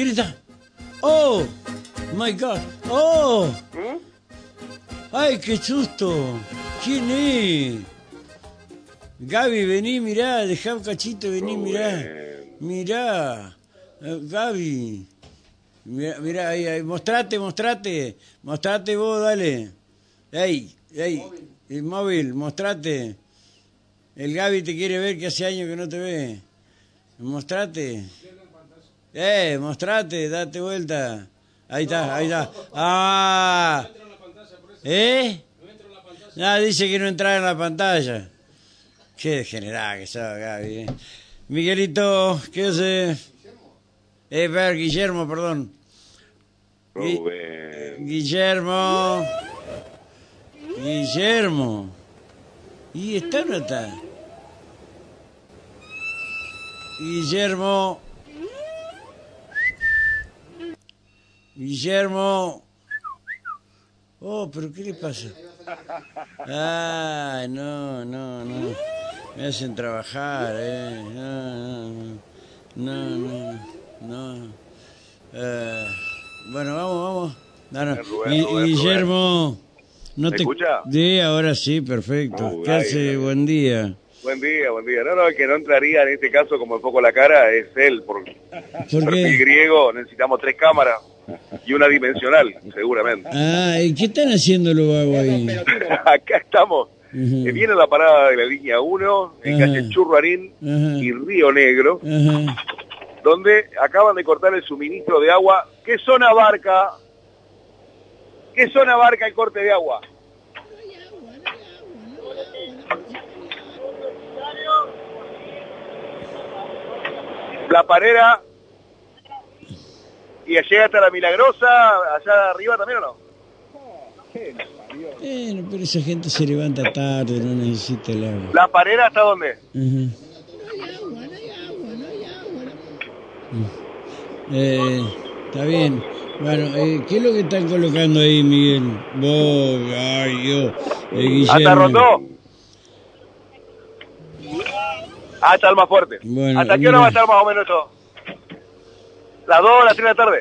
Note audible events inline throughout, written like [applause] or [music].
¿Quién está? ¡Oh! ¡My God! ¡Oh! ¿Mm? ¡Ay, qué susto! ¿Quién es? Gaby, vení, mirá, dejá un cachito, vení, mirá. Mirá. Eh, Gaby. Mirá, mirá, ahí, ahí, mostrate, mostrate. Mostrate vos, dale. Ahí, ahí. El móvil, mostrate. El Gaby te quiere ver que hace años que no te ve. Mostrate. Eh, mostrate, date vuelta. Ahí está, ahí está. Ah. ¿Eh? Ah, dice que no entraba en la pantalla. Qué degenerada que sos, Gaby. eh. Miguelito, ¿qué hace? Eh, ver, Guillermo, perdón. Gui- Rubén. Guillermo. Guillermo. ¿Y está no está? Guillermo. Guillermo. Oh, pero ¿qué le pasa? Ay, no, no, no. Me hacen trabajar, eh. No, no, no, no. no. Eh, bueno, vamos, vamos. No, no. Rubén, Gui- Rubén, Guillermo, no ¿Me te escucha? Sí, ahora sí, perfecto. Uy, ¿Qué ay, hace? Buen día. Buen día, buen día. No, no, el que no entraría en este caso como enfoco la cara es él. Por ¿Por qué? griego necesitamos tres cámaras y una dimensional, seguramente. Ah, ¿y qué están haciendo los vagos ahí? [laughs] Acá estamos. Eh, Viene la parada de la línea 1 en Ajá. calle Churruarín Ajá. y Río Negro, donde acaban de cortar el suministro de agua. ¿Qué zona abarca? ¿Qué zona abarca el corte de agua? La parera y llega hasta la Milagrosa, allá arriba también o no? Bueno, pero esa gente se levanta tarde, no necesita el agua. ¿La parera hasta dónde? Ujú. Eh, está bien. Bueno, eh, ¿qué es lo que están colocando ahí, Miguel? Vos, ay, yo, eh, Guillermo. ¿Hasta Rondó? Hasta el más fuerte. Bueno, ¿Hasta qué hora va a estar más o menos esto? ¿Las 2 las 3 de la tarde?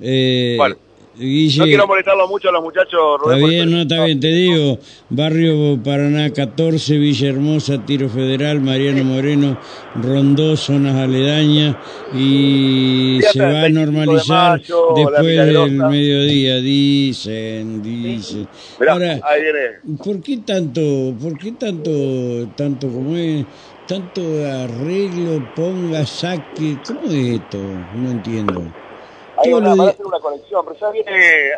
Eh, Bueno, Guille, No quiero molestarlo mucho a los muchachos, Está Rubén. porque- bien, no, está bien, te digo, Barrio Paraná 14, Villa Hermosa, Tiro Federal, Mariano Moreno, Rondó, zonas aledañas y se va a 25 de normalizar mayo, después del mediodía, dicen, dicen. Mirá, Ahora, ahí viene. ¿por qué tanto, por qué tanto, tanto como es, tanto arreglo, ponga, saque, cómo es esto? No entiendo. Ahí Todo van a, lo van a de- hacer una conexión, pero ya viene,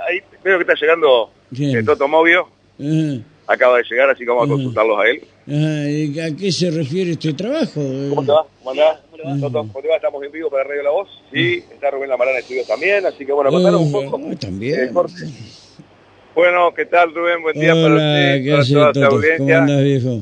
ahí veo que está llegando el Toto Movio, Ajá. acaba de llegar, así que vamos a consultarlos a él. Ajá, ¿y ¿A qué se refiere este trabajo? ¿Cómo te va? ¿Cómo andás? Toto, ¿cómo te va? Estamos en vivo para Radio La Voz. Sí, está Rubén Lamarana en estudio también, así que bueno, contanos un poco. También. Eh, Jorge. Bueno, ¿qué tal Rubén? Buen día para usted, ¿qué para toda tu Toto? ¿Cómo audiencia. andas, viejo?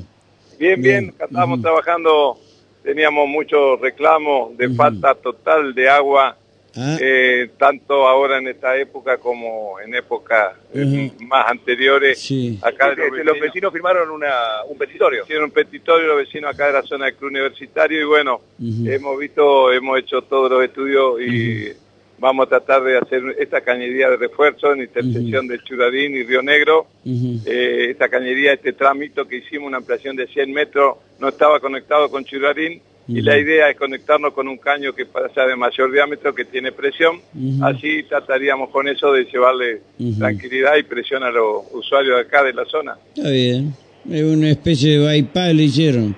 Bien, bien, Bien. acá estábamos Ujú. trabajando, teníamos muchos reclamos de falta total de agua, Ah, eh, tanto ahora en esta época como en épocas eh, más anteriores. sí. Acá los, vecinos, los vecinos firmaron una, un petitorio. Hicieron un petitorio los vecinos acá de la zona del club universitario y bueno, hemos visto, hemos hecho todos los estudios y vamos a tratar de hacer esta cañería de refuerzo en intersección de Churadín y Río Negro. Eh, esta cañería, este trámite que hicimos, una ampliación de 100 metros, no estaba conectado con Churarín y la idea es conectarnos con un caño que sea de mayor diámetro, que tiene presión. Así trataríamos con eso de llevarle tranquilidad y presión a los usuarios de acá de la zona. Está bien. Es una especie de bypass le hicieron.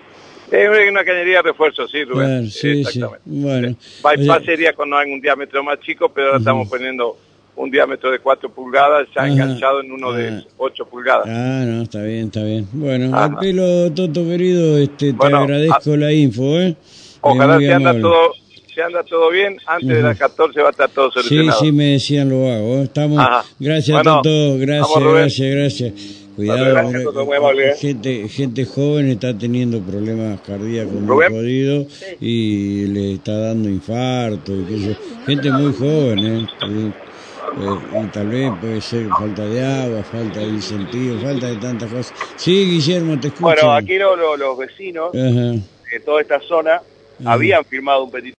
Es una cañería de refuerzo, sí, Rubén. Claro, sí, sí. Exactamente. Bueno. Bypass Oye, sería con un diámetro más chico, pero ahora estamos poniendo un diámetro de 4 pulgadas, ya Ajá. enganchado en uno Ah. de 8 pulgadas. Ah, no, está bien, está bien. Bueno, Ajá. al pelo, Toto querido, este, te Bueno, agradezco la info, ¿eh? Ojalá se anda todo, se anda todo bien, antes de las 14 va a estar todo Sí, solucionado. sí, me decían lo hago. ¿eh? Estamos, Ajá. gracias Bueno, a todos, gracias, vamos, gracias, gracias. Cuidado, muy amable, ¿eh? gente, gente joven está teniendo problemas cardíacos muy jodidos y le está dando infarto y qué sé yo. Gente muy joven, ¿eh? Eh, y tal vez puede ser falta de agua, falta de incentivo, falta de tantas cosas. Sí, Guillermo, te escucho. Bueno, aquí lo- lo- los vecinos Ajá. de toda esta zona habían firmado un petitorio